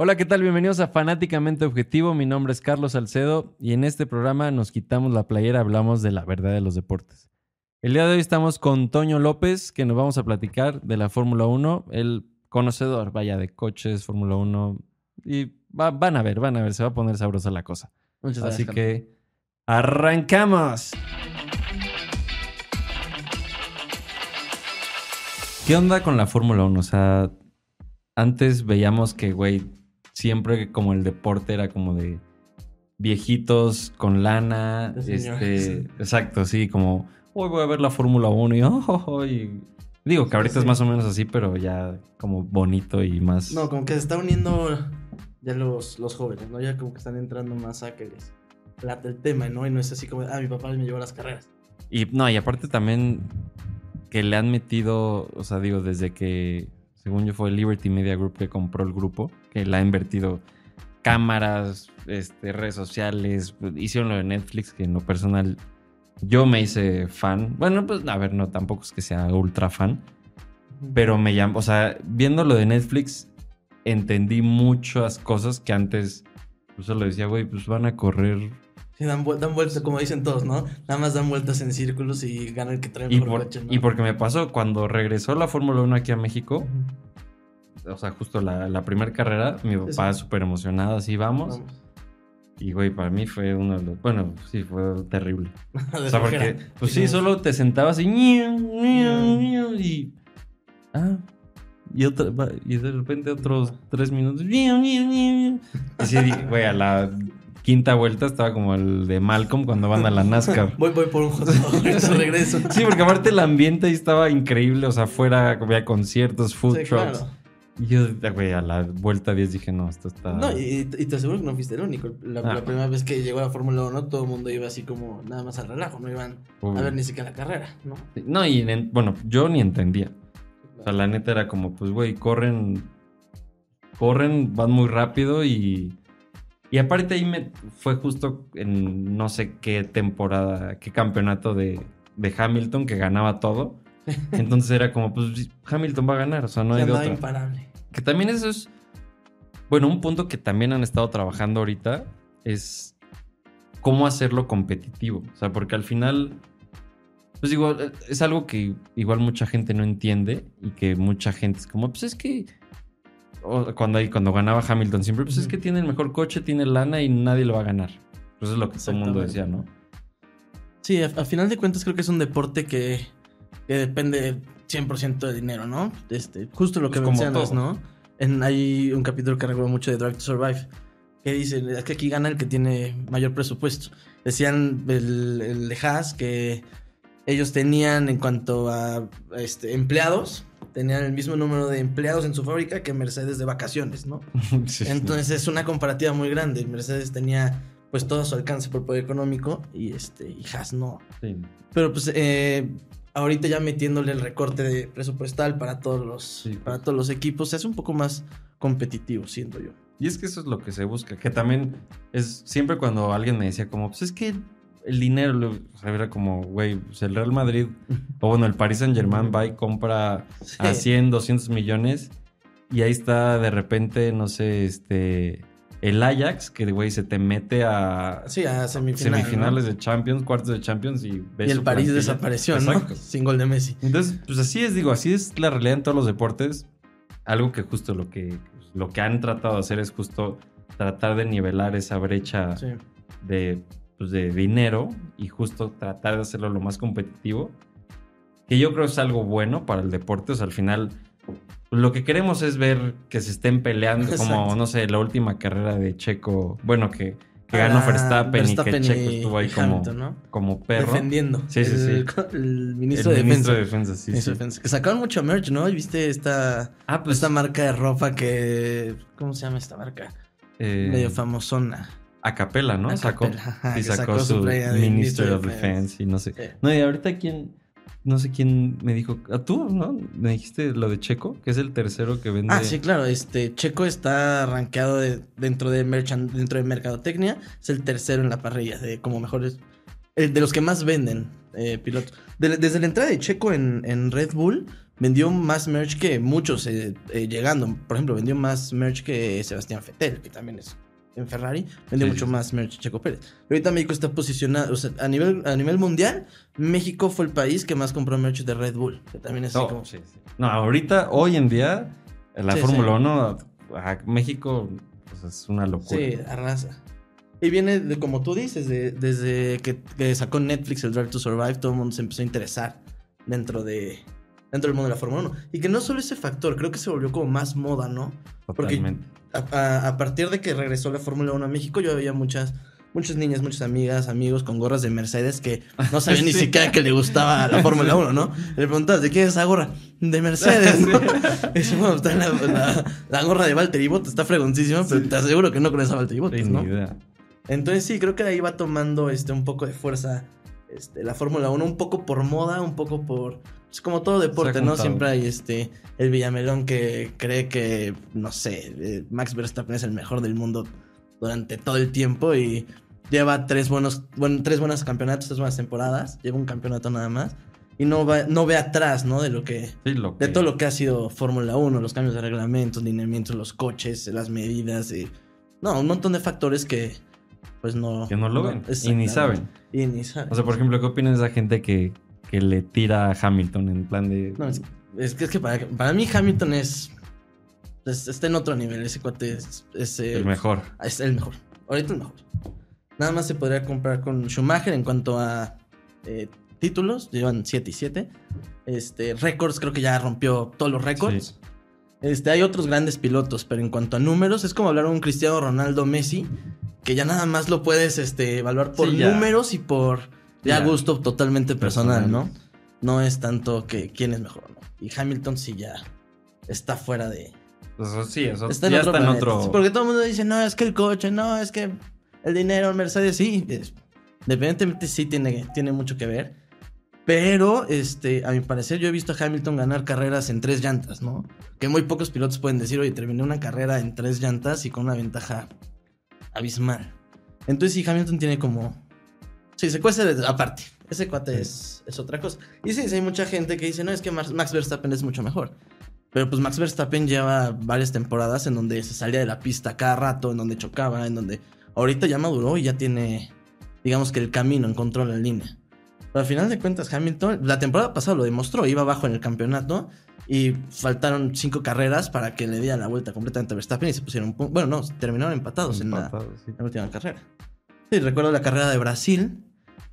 Hola, ¿qué tal? Bienvenidos a Fanáticamente Objetivo. Mi nombre es Carlos Salcedo y en este programa nos quitamos la playera, hablamos de la verdad de los deportes. El día de hoy estamos con Toño López, que nos vamos a platicar de la Fórmula 1, el conocedor, vaya, de coches, Fórmula 1. Y van a ver, van a ver, se va a poner sabrosa la cosa. Muchas gracias. Así que arrancamos. ¿Qué onda con la Fórmula 1? O sea, antes veíamos que, güey, siempre como el deporte era como de viejitos con lana. Este, exacto, sí, como hoy voy a ver la Fórmula 1 y, oh, oh, oh", y- digo que ahorita Sí. es más o menos así, pero ya como bonito y más. No, como que se está uniendo ya los, los jóvenes, ¿no? Ya como que están entrando más a que les late el tema, ¿no? Y no es así como, ah, mi papá me llevó a las carreras. Y no, y aparte también que le han metido, o sea, digo, desde que, según yo, fue Liberty Media Group que compró el grupo, que le ha invertido cámaras, este, redes sociales, hicieron lo de Netflix, que en lo personal yo me hice fan. Bueno, pues a ver, no, tampoco es que sea ultra fan, pero me llamó, o sea, viendo lo de Netflix, entendí muchas cosas que antes, pues solo decía, güey, pues van a correr Sí, dan, dan vueltas, como dicen todos, ¿no? Nada más dan vueltas en círculos y gana el que trae Y, mejor por- coche, ¿no? y porque me pasó cuando regresó la Fórmula 1 aquí a México, Ujú. o sea, justo la, la primera carrera, mi papá súper emocionado, así vamos. Vamos. Y güey, para mí fue uno de los. Bueno, sí, fue terrible. O sea, porque, pues Sí, solo te sentabas y. Y. Ah. Y, otra, y de repente otros tres minutos. Y sí, güey, a la quinta vuelta estaba como el de Malcolm cuando van a la NASCAR. Voy, voy por un hot dog, regreso. Sí, porque aparte el ambiente ahí estaba increíble. O sea, afuera había conciertos, food Sí, trucks. claro. Y yo, güey, a la vuelta 10 dije, no, esto está. No, y, y te aseguro que no fuiste el único. La, Ah. la primera vez que llegó a la Fórmula 1, todo el mundo iba así como nada más al relajo, no iban a ver ni siquiera la carrera, ¿no? No, y en- bueno, yo ni entendía. O sea, la neta era como, pues, güey, corren. Corren, van muy rápido y. Y aparte ahí me fue justo en no sé qué temporada, qué campeonato de, de Hamilton que ganaba todo. Entonces era como, pues Hamilton va a ganar, o sea, no hay de otra. imparable. Que también eso es. Bueno, un punto que también han estado trabajando ahorita es cómo hacerlo competitivo. O sea, porque al final. Pues digo, es algo que igual mucha gente no entiende y que mucha gente es como, pues es que. Cuando, ahí- cuando ganaba Hamilton siempre, pues es que tiene el mejor coche, tiene lana y nadie lo va a ganar. Pues es lo que todo el mundo decía, ¿no? Sí, a, a final de cuentas creo que es un deporte que, que depende 100% de dinero, ¿no? Este, justo lo que Pues mencionas. ¿no? En, hay un capítulo que recuerdo mucho de Drive to Survive que dice, es que aquí gana el que tiene mayor presupuesto. Decían el, el de Haas que ellos tenían en cuanto a este, empleados, tenían el mismo número de empleados en su fábrica que Mercedes de vacaciones, ¿no? Sí. Entonces es una comparativa muy grande. Mercedes tenía pues todo su alcance por poder económico y este y Haas no. Sí. Pero pues eh, ahorita ya metiéndole el recorte de presupuestal para todos los Sí, pues. para todos los equipos se hace un poco más competitivo, siento yo. Y es que eso es lo que se busca, que también es siempre cuando alguien me decía como, pues es que el dinero, o sea, era como, güey, pues el Real Madrid, o bueno, el Paris Saint Germain va y compra a 100, 200 millones y ahí está de repente, no sé, este, el Ajax, que güey se te mete a Sí, a semifinal, semifinales ¿no? de Champions, cuartos de Champions y ves Y el París plantilla. desapareció, Exacto. ¿no? Sin gol de Messi. Entonces, pues así es, digo, así es la realidad en todos los deportes. Algo que justo lo que, lo que han tratado de hacer es justo tratar de nivelar esa brecha Sí. de, pues, de dinero y justo tratar de hacerlo lo más competitivo. Que yo creo es algo bueno para el deporte. O sea, al final, lo que queremos es ver que se estén peleando, como, no sé, la última carrera de Checo. Bueno, que, que ganó Verstappen, Verstappen y que Checo estuvo ahí como, como perro. Defendiendo. Sí, sí, el, sí. El El ministro de ministro Defensa. de Defensa, sí, Ministro sí. de Defensa. Que sacaron mucho merch, ¿no? ¿Y ¿Viste esta, Ah, pues esta marca de ropa que... ¿Cómo se llama esta marca? eh, Medio famosona. A capela, ¿no? A Sacó, capela, sí, sacó, sacó su Minister Minister of Defense y no sé. Sí. No, y ahorita quién, no sé quién me dijo, a tú, ¿no? Me dijiste lo de Checo, que es el tercero que vende. Ah, sí, claro. Este Checo está rankeado de- dentro de dentro de mercadotecnia. Es el tercero en la parrilla de como mejores. el de los que más venden eh, pilotos. De- desde la entrada de Checo en, en Red Bull, vendió más merch que muchos eh, eh, llegando. Por ejemplo, vendió más merch que Sebastián Vettel, que también es en Ferrari. Vendió Sí, mucho sí, más merch Checo Pérez. Ahorita México está posicionado, o sea, a nivel, a nivel mundial, México fue el país que más compró merch de Red Bull. Que también es así No, como... sí. No, ahorita, hoy en día, la Sí, Fórmula sí. 1, a México, pues es una locura. Sí, arrasa. Y viene de, como tú dices, de- desde que, que sacó Netflix el Drive to Survive, todo el mundo se empezó a interesar dentro de dentro del mundo de la Fórmula 1. Y que no solo ese factor, creo que se volvió como más moda, ¿no? porque- Totalmente. A, a- a partir de que regresó la Fórmula 1 a México, yo veía muchas, muchas niñas, muchas amigas, amigos con gorras de Mercedes que no sabían ni Sí. siquiera que le gustaba la Fórmula 1, ¿no? Le preguntabas, ¿de quién es esa gorra? De Mercedes, ¿no? Y dice, bueno, está en la, la- la gorra de Valtteri Bottas, está fregoncísima, pero te aseguro que no con esa Valtteri Bottas, Sí, ¿no? ni idea. Entonces sí, creo que ahí va tomando este, un poco de fuerza este, la Fórmula 1, un poco por moda, un poco por... Es como todo deporte, ¿no? Siempre hay este el Villamelón que cree que, no sé, eh, Max Verstappen es el mejor del mundo durante todo el tiempo y lleva tres buenos, bueno, tres buenos campeonatos, tres buenas temporadas, lleva un campeonato nada más y no, va, no ve atrás, ¿no? De lo que... Sí, lo De todo lo que ha sido Fórmula 1, los cambios de reglamentos, lineamientos, los coches, las medidas, y, no, un montón de factores que pues no... Que no lo ven. Y ni saben. Y ni saben. O sea, por ejemplo, ¿qué opinas de esa gente que, que le tira a Hamilton en plan de. No, es, es que, es que para, para mí Hamilton es, es- Está en otro nivel. Ese cuate es, es, eh, el mejor. es el mejor. Ahorita el mejor. Nada más se podría comprar con Schumacher en cuanto a eh, títulos. Llevan 7 y 7. Este, récords, creo que ya rompió todos los récords. Este, hay otros grandes pilotos, pero en cuanto a números, es como hablar de un Cristiano Ronaldo Messi, que ya nada más lo puedes este, evaluar por Sí, números y por ya gusto totalmente personal, Personal. ¿no? No es tanto que quién es mejor, ¿no? Y Hamilton sí ya está fuera de... Sea, sí, eso Está en ya otro está en otro. Sí, porque todo el mundo dice, no, es que el coche, no, es que el dinero, el Mercedes, sí. es- Independientemente sí tiene, tiene mucho que ver. Pero, este, a mi parecer, yo he visto a Hamilton ganar carreras en tres llantas, ¿no? Que muy pocos pilotos pueden decir, oye, terminé una carrera en tres llantas y con una ventaja abismal. Entonces, sí, Hamilton tiene como. Sí, se cuesta de- aparte. Ese cuate es, es otra cosa. Y sí, sí, hay mucha gente que dice, no, es que Max Verstappen es mucho mejor. Pero pues Max Verstappen lleva varias temporadas en donde se salía de la pista cada rato, en donde chocaba, en donde ahorita ya maduró y ya tiene, digamos que el camino, encontró la línea. Pero al final de cuentas, Hamilton, la temporada pasada lo demostró, iba abajo en el campeonato y faltaron cinco carreras para que le diera la vuelta completamente a Verstappen y se pusieron, pu- bueno, no, terminaron empatados en la, sí. la última carrera. Sí, recuerdo la carrera de Brasil,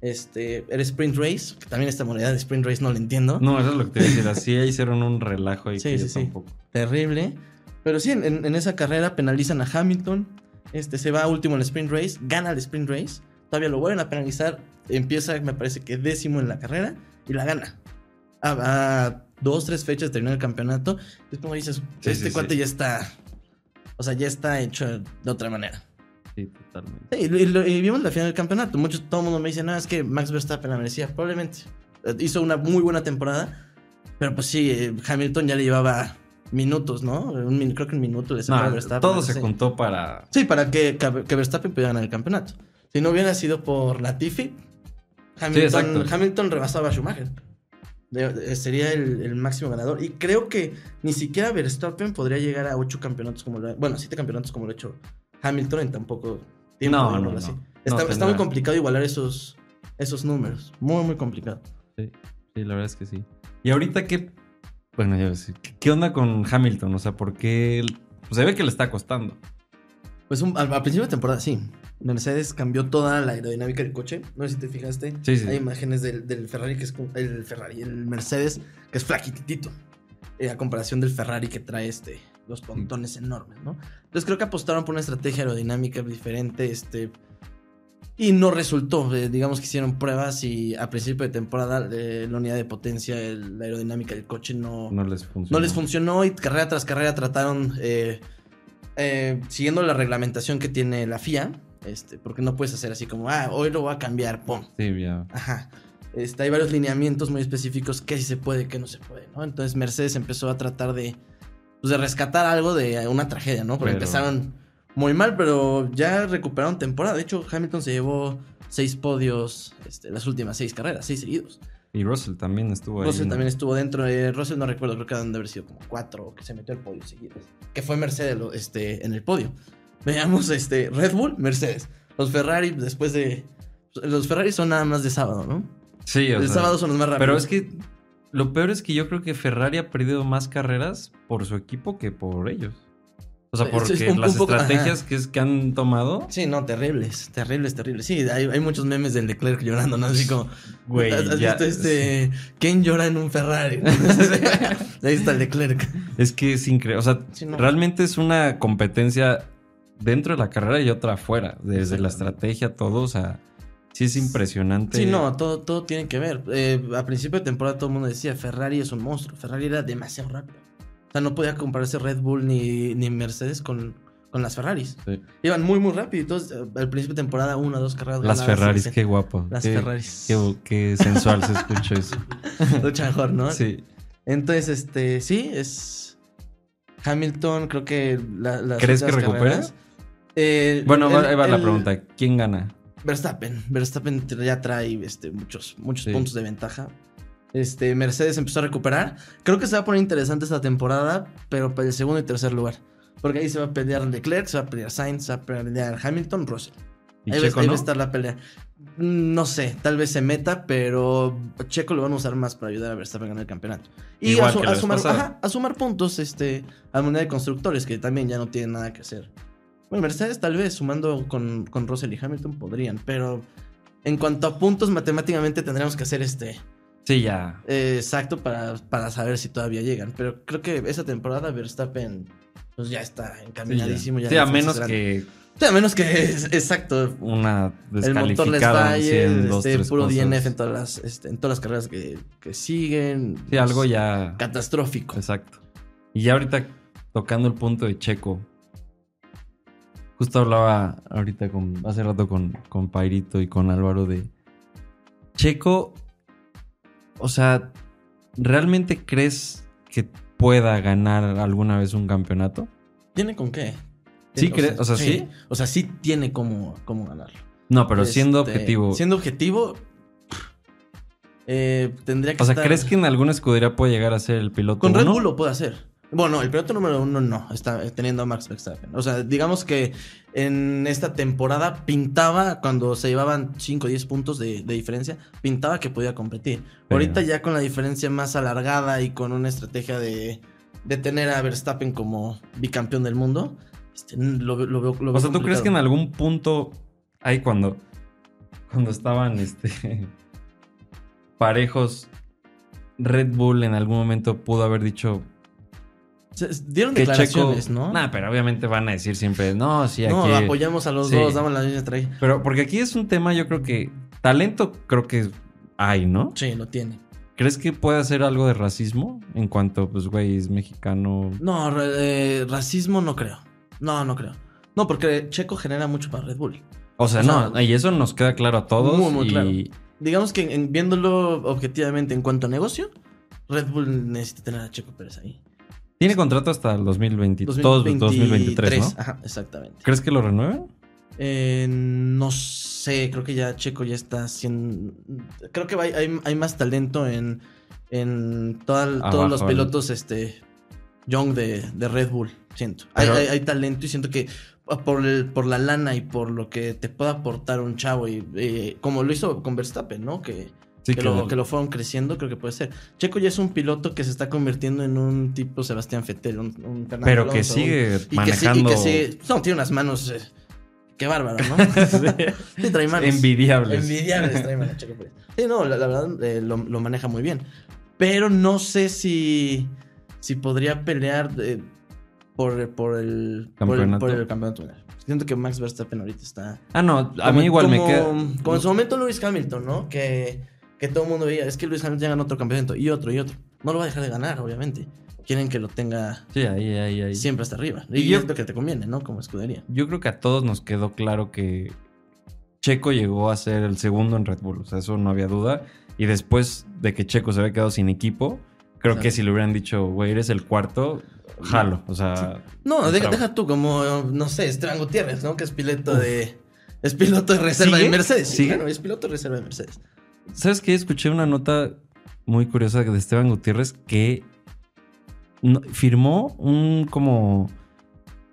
este, era sprint race, que también esta modalidad de sprint race no la entiendo. No, eso es lo que te iba a decir. Así hicieron un relajo y Sí, que sí, yo sí. tampoco. terrible. Pero sí, en, en esa carrera penalizan a Hamilton. Este se va último en el sprint race, gana el sprint race. Todavía lo vuelven a penalizar. Empieza, me parece que décimo en la carrera y la gana. A, a dos, tres fechas de terminar el campeonato. Es como dices, este cuate ya está. O sea, ya está hecho de otra manera. Sí, totalmente. Sí, y, lo- vimos la final del campeonato. Muchos, todo el mundo me dice, no, es que Max Verstappen la merecía. Probablemente. Eh, Hizo una muy buena temporada. Pero pues sí, eh, Hamilton ya le llevaba minutos, ¿no? Un creo que un minuto le No, Verstappen. todo se así. juntó para. Sí, para que, que Verstappen pudiera ganar el campeonato. Si no hubiera sido por Latifi, Hamilton. Hamilton rebasaba a Schumacher. De- de- sería el, el máximo ganador. Y creo que ni siquiera Verstappen podría llegar a ocho campeonatos como lo Bueno, siete campeonatos como lo ha hecho Hamilton en tan poco tiempo. No, no, así. no. Está, muy complicado igualar esos, esos números. Muy, muy complicado. Sí, sí, la verdad es que sí. Y ahorita, ¿qué. Bueno, ya ves, ¿qué- ¿qué onda con Hamilton? O sea, ¿por qué? pues se ve que le está costando. Pues un- al, al principio de temporada, sí. Mercedes cambió toda la aerodinámica del coche. No sé si te fijaste. Sí, sí. Hay imágenes del, del Ferrari que es como- el Ferrari, el Mercedes que es flaquitito. eh, a comparación del Ferrari que trae este los pontones enormes, ¿no? Entonces creo que apostaron por una estrategia aerodinámica diferente, este y no resultó. eh, digamos que hicieron pruebas y a principio de temporada eh, la unidad de potencia, el- la aerodinámica del coche no, No les funcionó. no les funcionó y carrera tras carrera trataron, eh, siguiendo la reglamentación que tiene la FIA, este, porque no puedes hacer así como, ah, hoy lo voy a cambiar, pum. Sí, ya. Ajá. Este, hay varios lineamientos muy específicos que sí se puede, que no se puede, ¿no? Entonces Mercedes empezó a tratar de, pues, de rescatar algo de una tragedia, ¿no? Porque Pero- empezaron muy mal, pero ya recuperaron temporada. De hecho, Hamilton se llevó seis podios este, las últimas seis carreras, seis seguidos. Y Russell también estuvo ahí. Russell también estuvo dentro. de Russell no recuerdo, creo que han de haber sido como cuatro que se metió al podio seguidos. Que fue Mercedes este, en el podio. Veamos este, Red Bull, Mercedes. Los Ferrari después de... Los Ferrari son nada más de sábado, ¿no? Sí, o el sea, sábado son los más rápidos. Pero es que lo peor es que yo creo que Ferrari ha perdido más carreras por su equipo que por ellos. O sea, porque es un- las un poco- estrategias ajá. que, es- que han tomado, Sí, no, terribles, terribles, terribles. Sí, hay, hay muchos memes del Leclerc llorando, ¿no? Así como... güey, ¿Has, has ya- visto este... ¿Quién llora en un Ferrari? Ahí está el Leclerc. es que es increíble. O sea, Sí, no. realmente es una competencia dentro de la carrera y otra afuera. Desde la estrategia, todo. O sea, sí es impresionante. Sí, no, todo, todo tiene que ver. Eh, a principio de temporada todo el mundo decía, Ferrari es un monstruo. Ferrari era demasiado rápido. O sea, no podía compararse Red Bull ni, ni Mercedes con, con las Ferraris. Sí. Iban muy, muy rápido. Entonces, eh, al principio de temporada, una, dos carreras. Las Ferraris, qué guapo. Las qué, Ferraris. Qué, qué sensual se escuchó eso. Mucho mejor, ¿no? Sí. Entonces, este, sí, es... Hamilton, creo que la- las ¿Crees que últimas recupera? carreras- Eh, Bueno, el- ahí va la pregunta. ¿Quién gana? Verstappen. Verstappen ya trae este, muchos, muchos Sí. puntos de ventaja. Este, Mercedes empezó a recuperar. Creo que se va a poner interesante esta temporada, pero para el segundo y tercer lugar. Porque ahí se va a pelear Leclerc, se va a pelear Sainz, se va a pelear Hamilton, Russell. ¿Y ahí va- Checo va no? a estar la pelea. No sé, tal vez se meta, pero Checo lo van a usar más para ayudar a Verstappen a ganar el campeonato. Y Igual a, su- a sumar, ajá, a sumar puntos este, al Mundial de Constructores, que también ya no tienen nada que hacer. Bueno, Mercedes tal vez, sumando con, con Russell y Hamilton, podrían, pero en cuanto a puntos, matemáticamente tendríamos que hacer este Sí, ya. eh, exacto para, para saber si todavía llegan. Pero creo que esa temporada Verstappen pues ya está Sí, ya. encaminadísimo. ya Sí, la a menos que Sí, a menos que, exacto, una el motor les falle, este, puro cosas. DNF en todas las, este, en todas las carreras que, que siguen. Sí, algo Es ya. Catastrófico. Exacto. Y ya ahorita tocando el punto de Checo. Justo hablaba ahorita con. Hace rato con, con Pairito y con Álvaro de. Checo. O sea, ¿realmente crees que pueda ganar alguna vez un campeonato? ¿Tiene con qué? Sí, Tiene- cre- o sea, ¿sí? O sea, sí tiene cómo, cómo ganarlo. No, pero siendo Este, objetivo. Siendo objetivo, eh, tendría que o sea, estar- ¿crees que en alguna escudería puede llegar a ser el piloto? Con Red uno? Bull lo puede hacer. Bueno, el piloto número uno no, está teniendo a Max Verstappen. O sea, digamos que en esta temporada pintaba, cuando se llevaban 5 o 10 puntos de, de diferencia, pintaba que podía competir. Pero- Ahorita ya con la diferencia más alargada y con una estrategia de, de tener a Verstappen como bicampeón del mundo, este, lo, veo- lo veo lo veo O sea, ¿tú crees que en algún punto ahí cuando cuando estaban este parejos Red Bull en algún momento pudo haber dicho dieron que Checo, declaraciones, ¿no? Nah, pero obviamente van a decir siempre, no, sí, aquí. no, apoyamos a los Sí. dos, damos la misma estrategia. Pero porque aquí es un tema, yo creo que talento creo que hay, ¿no? Sí, lo tiene. ¿Crees que puede hacer algo de racismo en cuanto, pues, güey, es mexicano? No, eh, racismo no creo. No, no creo. No, porque Checo genera mucho para Red Bull. O sea, O sea, no, y eso nos queda claro a todos. Muy, muy y claro. Digamos que en- viéndolo objetivamente en cuanto a negocio, Red Bull necesita tener a Checo Pérez ahí. Tiene contrato hasta el 2020, todos 2023, ¿no? Ajá, exactamente. ¿Crees que lo renueven? Eh, no sé, creo que ya Checo ya está haciendo... Creo que hay, hay- hay más talento en, en toda- todos los pilotos este, young de, de Red Bull, siento. Hay, Pero- hay- hay talento y siento que por, el- por la lana y por lo que te pueda aportar un chavo, y eh, como lo hizo con Verstappen, ¿no? Que, Sí, que, lo, que lo fueron creciendo, creo que puede ser. Checo ya es un piloto que se está convirtiendo en un tipo Sebastián Vettel, un, un Fernando Pero que Alonso, un- sigue y que sí- manejando. y que sí- no, tiene unas manos. eh, qué bárbaro, ¿no? sí, trae manos. Envidiables. Envidiables trae manos, Checo Pérez. Sí, no, la, la verdad eh, lo, lo maneja muy bien. Pero no sé si, si podría pelear eh, por, por, el, por, el, Campeonato. por el campeonato. mundial. Siento que Max Verstappen ahorita está. Ah, no, a mí igual me queda. Como en su momento Lewis Hamilton, ¿no? Que, que todo el mundo veía, es que Lewis Hamilton ya ganó otro campeonato y otro y otro. No lo va a dejar de ganar, obviamente. Quieren que lo tenga Sí, ahí, ahí, ahí. siempre hasta arriba. Y Y, yo- es lo que te conviene, ¿no? Como escudería. Yo creo que a todos nos quedó claro que Checo llegó a ser el segundo en Red Bull. O sea, eso no había duda. Y después de que Checo se había quedado sin equipo, creo que si le hubieran dicho, güey, eres el cuarto, jalo. O sea, No, deja, deja tú como, no sé, Esteban Gutiérrez, ¿no? Que es piloto de. Es piloto de reserva ¿Sigue? de Mercedes. Sí, claro, es piloto de reserva de Mercedes. ¿Sabes qué? Escuché una nota muy curiosa de Esteban Gutiérrez que firmó un como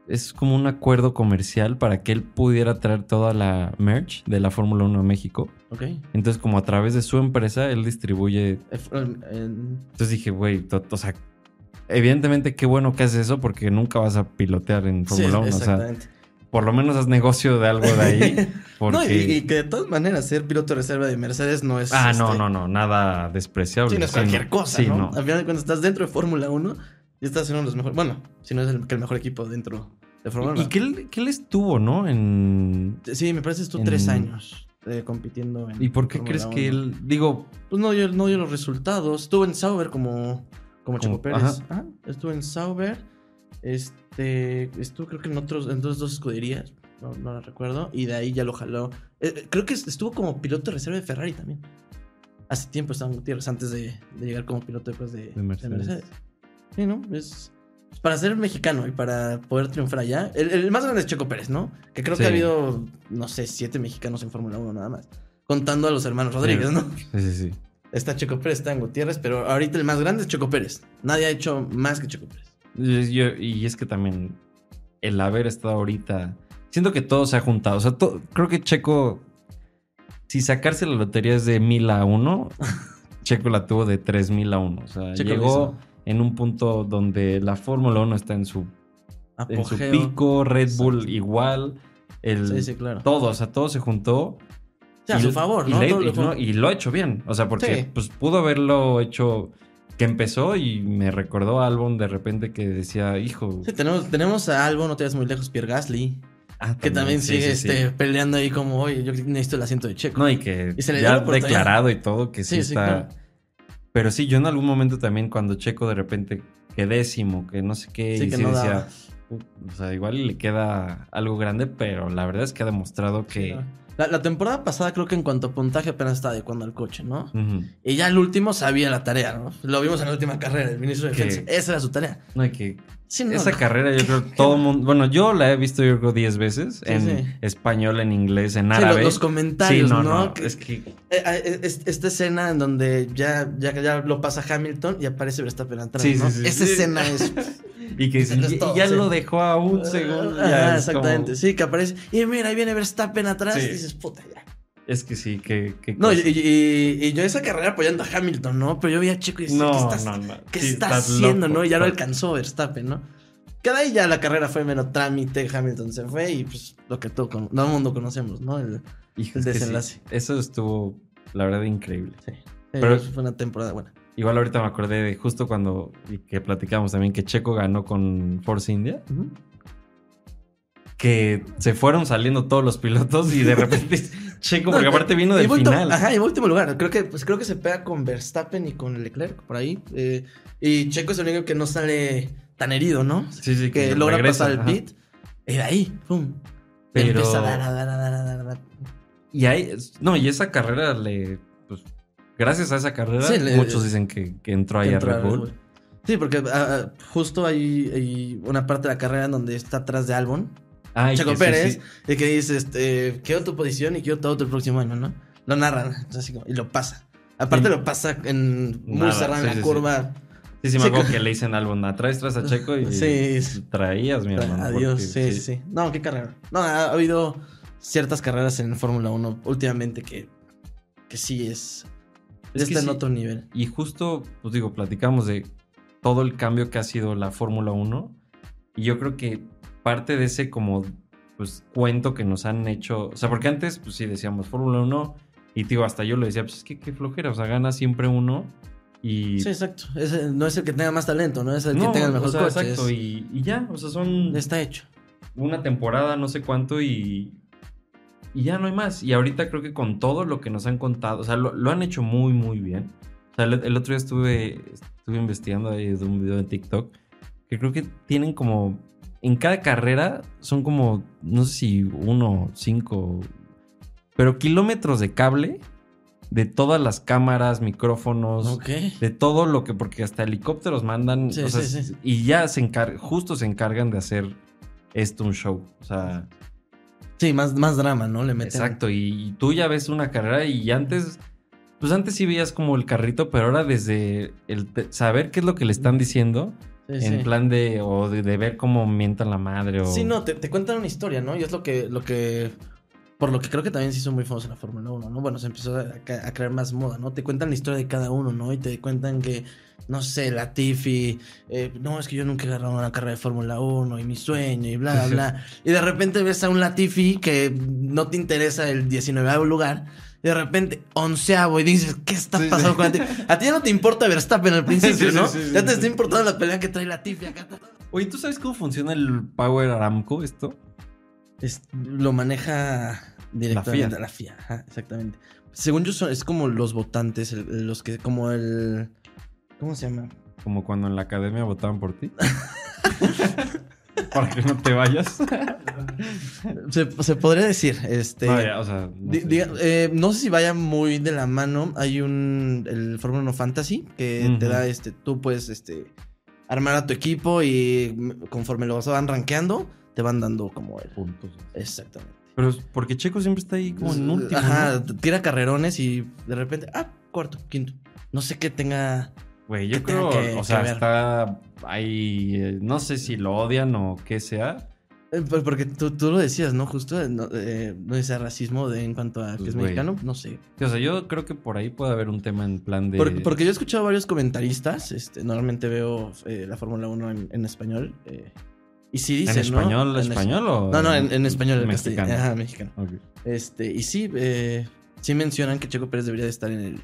es como un acuerdo comercial para que él pudiera traer toda la merch de la Fórmula 1 a México. Ok. Entonces, como a través de su empresa, él distribuye. Entonces dije, güey, o sea, evidentemente qué bueno que haces eso porque nunca vas a pilotear en Sí, Fórmula 1. O sea, exactamente. Por lo menos haz negocio de algo de ahí. Porque... No, y, y que de todas maneras ser piloto de reserva de Mercedes no es. Ah, no, este, no, no, nada despreciable. Sí, no es Sí, cualquier cosa, Sí, ¿no? no. Al final de cuentas estás dentro de Fórmula 1 y estás en uno de los mejores. Bueno, si no es el, que el mejor equipo dentro de Fórmula 1. ¿Y qué él, qué él estuvo, no? En... Sí, me parece estuvo en- tres años eh, compitiendo en ¿Y por qué crees que 1. él, digo, Pues no dio, no dio los resultados. Estuvo en Sauber como, como, Checo Como- Pérez. ajá. Ajá, Estuvo en Sauber. Este. Estuvo creo que en otros, en dos, dos escuderías. No, no la recuerdo. Y de ahí ya lo jaló. Eh, eh, creo que estuvo como piloto de reserva de Ferrari también. Hace tiempo estaban Gutiérrez antes de, de llegar como piloto después de, de Mercedes. Mercedes. Sí, ¿no? Es. pues, Para ser mexicano y para poder triunfar allá. El, el más grande es Checo Pérez, ¿no? Que creo Sí. que ha habido, no sé, siete mexicanos en Fórmula 1 nada más. Contando a los hermanos Rodríguez, ¿no? Sí, sí, sí. Está Checo Pérez, está en Gutiérrez, pero ahorita el más grande es Checo Pérez. Nadie ha hecho más que Checo Pérez. Y, yo- y es que también el haber estado ahorita. Siento que todo se ha juntado. O sea, creo que Checo. Si sacarse la lotería es de mil a uno, Checo la tuvo de tres mil a uno. O sea, Checo llegó en un punto donde la Fórmula 1 está en su, en su Apogeo. pico, Red Bull igual. El, Sí, sí, claro. Todo, o sea, todo se juntó. O sea, a Y- su favor, y y, lo- no, y lo ha hecho bien. O sea, porque Sí. pues, pudo haberlo hecho que empezó y me recordó a Albon de repente que decía, hijo. Sí, tenemos, tenemos a Albon, no te vas muy lejos, Pierre Gasly, Ah, que también sigue sí, sí. este, peleando ahí como, oye, yo necesito el asiento de Checo. No, y que Y se le ya declarado y todo que sí, Sí, sí, está. claro. Pero sí, yo en algún momento también cuando Checo de repente que décimo, que no sé qué, Sí, y que no decía, daba. "Put- o sea, igual le queda algo grande, pero la verdad es que ha demostrado que. ¿no? La, la temporada pasada creo que en cuanto a puntaje apenas estaba adecuando al coche, ¿no? Y ya el último sabía la tarea, ¿no? Lo vimos en la última carrera, el ministro de Defensa. Esa era su tarea. No, que Sí, no, Esa no. carrera yo creo que todo el mundo, bueno, yo la he visto yo creo 10 veces Sí, en sí. español, en inglés, en árabe. los, los comentarios, ¿no? Es que Eh, eh, es- esta escena en donde ya, ya, ya lo pasa Hamilton y aparece Verstappen atrás, Sí, ¿no? sí, sí, Esa escena es... y que es y, todo, ya lo dejó a un segundo. Es exactamente. como- Sí, que aparece. Y mira, ahí viene Verstappen atrás. Y dices, puta, ya. Es que sí, que, que No, y, yo esa carrera apoyando a Hamilton, ¿no? Pero yo vi a Chico y decía, no, ¿qué estás, no, no. ¿qué Sí, estás haciendo, loco, no? Y ya lo alcanzó Verstappen, ¿no? Que de ahí ya la carrera fue menos trámite, Hamilton se fue y pues lo que todo, todo el mundo conocemos, ¿no? El, Hijo, el sí, desenlace. eso estuvo, la verdad, increíble. sí. Pero- fue una temporada buena. Igual ahorita me acordé de justo cuando que platicamos también que Checo ganó con Force India. Que se fueron saliendo todos los pilotos y de repente Checo, porque aparte vino del último- final. Ajá, y último lugar. Creo que, pues, creo que se pega con Verstappen y con Leclerc por ahí. eh, y Checo es el único que no sale tan herido, ¿no? Sí, sí, que logra regresa, pasar el ajá. pit. Y de ahí, pum. Pero- Empieza a dar, a dar, a dar, a dar. Y ahí, no, y esa carrera le, pues, gracias a esa carrera, Sí, le- muchos dicen que, que entró ahí a Red Bull. Sí, porque ah, ah, justo hay, hay una parte de la carrera en donde está atrás de Albon, Ay, Checo que sí, Pérez, sí. y que dice, este, quiero tu posición y quiero todo el próximo año, ¿no? Lo narran, entonces, así como- y lo pasa. Aparte Sí. lo pasa en muy Nada, cerrada en sí, la curva. Sí, sí, me acuerdo que- le dicen algo, atrás traes a Checo y Sí. traías, mi hermano. Adiós, sí, sí, sí. No, qué carrera. No, ha, ha habido ciertas carreras en Fórmula 1 últimamente que, que sí es... Es está en otro nivel. Y justo, pues digo, platicamos de todo el cambio que ha sido la Fórmula 1. Y yo creo que parte de ese como, pues, cuento que nos han hecho... O sea, porque antes, pues sí, decíamos Fórmula 1 y, digo, hasta yo lo decía, pues es que qué flojera, o sea, gana siempre uno y... Sí, exacto. Ese no es el que tenga más talento, no es el no, que tenga el mejor o sea, coche. exacto, es- y, y ya, o sea, son Está hecho. una temporada, no sé cuánto y... Y ya no hay más. Y ahorita creo que con todo lo que nos han contado, o sea, lo, lo han hecho muy, muy bien. O sea, el, el otro día estuve, estuve investigando ahí de un video en TikTok que creo que tienen como. En cada carrera son como, no sé si uno, cinco, pero kilómetros de cable de todas las cámaras, micrófonos, Ok. de todo lo que, porque hasta helicópteros mandan, Sí, o sea, sí, sí. y ya se encar justo se encargan de hacer esto un show. O sea, Sí, más, más drama, ¿no? Le meten. Exacto, y tú ya ves una carrera y antes, Pues antes sí veías como el carrito, pero ahora desde el saber qué es lo que le están diciendo, Sí, en sí. plan de, o de, de ver cómo mientan la madre o... Sí, no, te, te cuentan una historia, ¿no? Y es lo que, lo que, por lo que creo que también se hizo muy famoso la Fórmula 1, ¿no? Bueno, se empezó a, crear más moda, ¿no? Te cuentan la historia de cada uno, ¿no? Y te cuentan que, no sé, Latifi, eh, no, es que yo nunca he agarrado una carrera de Fórmula 1 y mi sueño y bla, bla, bla. y de repente ves a un Latifi que no te interesa el 19 lugar. Y de repente, onceavo, y dices, ¿qué está Sí, pasando sí. con Latifi? A ti ya no te importa Verstappen al principio, Sí, ¿no? sí, sí, ya te sí. está importando la pelea que trae Latifi acá. Oye, ¿tú sabes cómo funciona el Power Aramco esto? Es- lo maneja directamente FIA. la FIA. ajá, exactamente. Según yo, son- es como los votantes, el- los que, como el. ¿Cómo se llama? Como cuando en la academia votaban por ti. Para que no te vayas. Se, se podría decir, este. No, ya, o sea, no di- sé. diga- eh, no sé si vaya muy de la mano. Hay un. El Fórmula 1 Fantasy que te da este. Tú puedes este. Armar a tu equipo y conforme los van rankeando, te van dando como el. puntos. Exactamente. Pero es porque Checo siempre está ahí como en último. Ajá, ¿no? tira carrerones y de repente. Ah, cuarto, quinto. No sé qué tenga. Güey, yo creo, que- o sea, está ahí, eh, no sé si lo odian o qué sea. Eh, pues Porque tú, tú lo decías, ¿no? Justo, eh, no, eh, no dice racismo de, en cuanto a que Pues, es mexicano, no sé. O sea, yo creo que por ahí puede haber un tema en plan de... Porque, porque yo he escuchado varios comentaristas, este, normalmente veo la Fórmula 1 en, en español, y sí ¿En dicen, ¿no? español, En es- español o...? No, no, en, en español, en Mexicano. Ajá, mexicano. Este, y sí, eh, sí mencionan que Checo Pérez debería de estar en el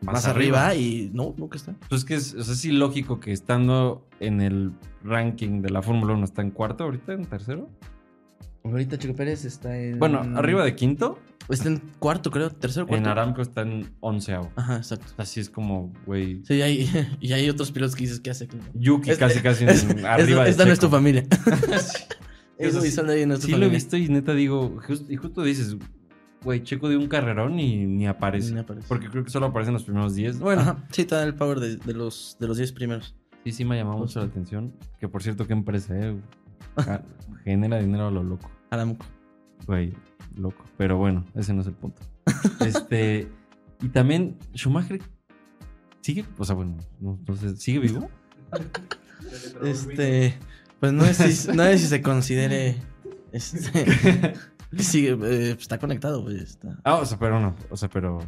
Más más, arriba. y no, nunca está. Pues que es, o sea, es ilógico que estando en el ranking de la Fórmula 1 está en cuarto ahorita, en tercero. Ahorita Checo Pérez está en... Bueno, arriba de quinto, Está en cuarto, creo, tercero, en cuarto. Aramco está en onceavo. Ajá, exacto. Así es como, güey... Sí, y hay, y hay otros pilotos que dices, ¿qué hace aquí? Yuki Es- casi casi en- Es- arriba esta de no es tu familia. Sí. Eso Eso y sí- ahí en nuestra Sí lo he visto y neta digo, just- y justo dices, güey, Checo dio un carrerón y ni aparece. Ni aparece. Porque creo que solo aparece en los primeros 10. Bueno, Ajá, sí, da el power de, de los de los 10 primeros. sí, sí me ha llamado mucho la atención. Que por cierto, qué empresa, eh? Ja- Genera dinero a lo loco. Aramco. Güey, loco. Pero bueno, ese no es el punto. este. Y también, Schumacher sigue, o sea, bueno, no, no sé, ¿sigue vivo? Este, pues no sé si, no sé si se considere este sigue eh, está conectado, güey, está. Ah, o sea, pero no, o sea, pero.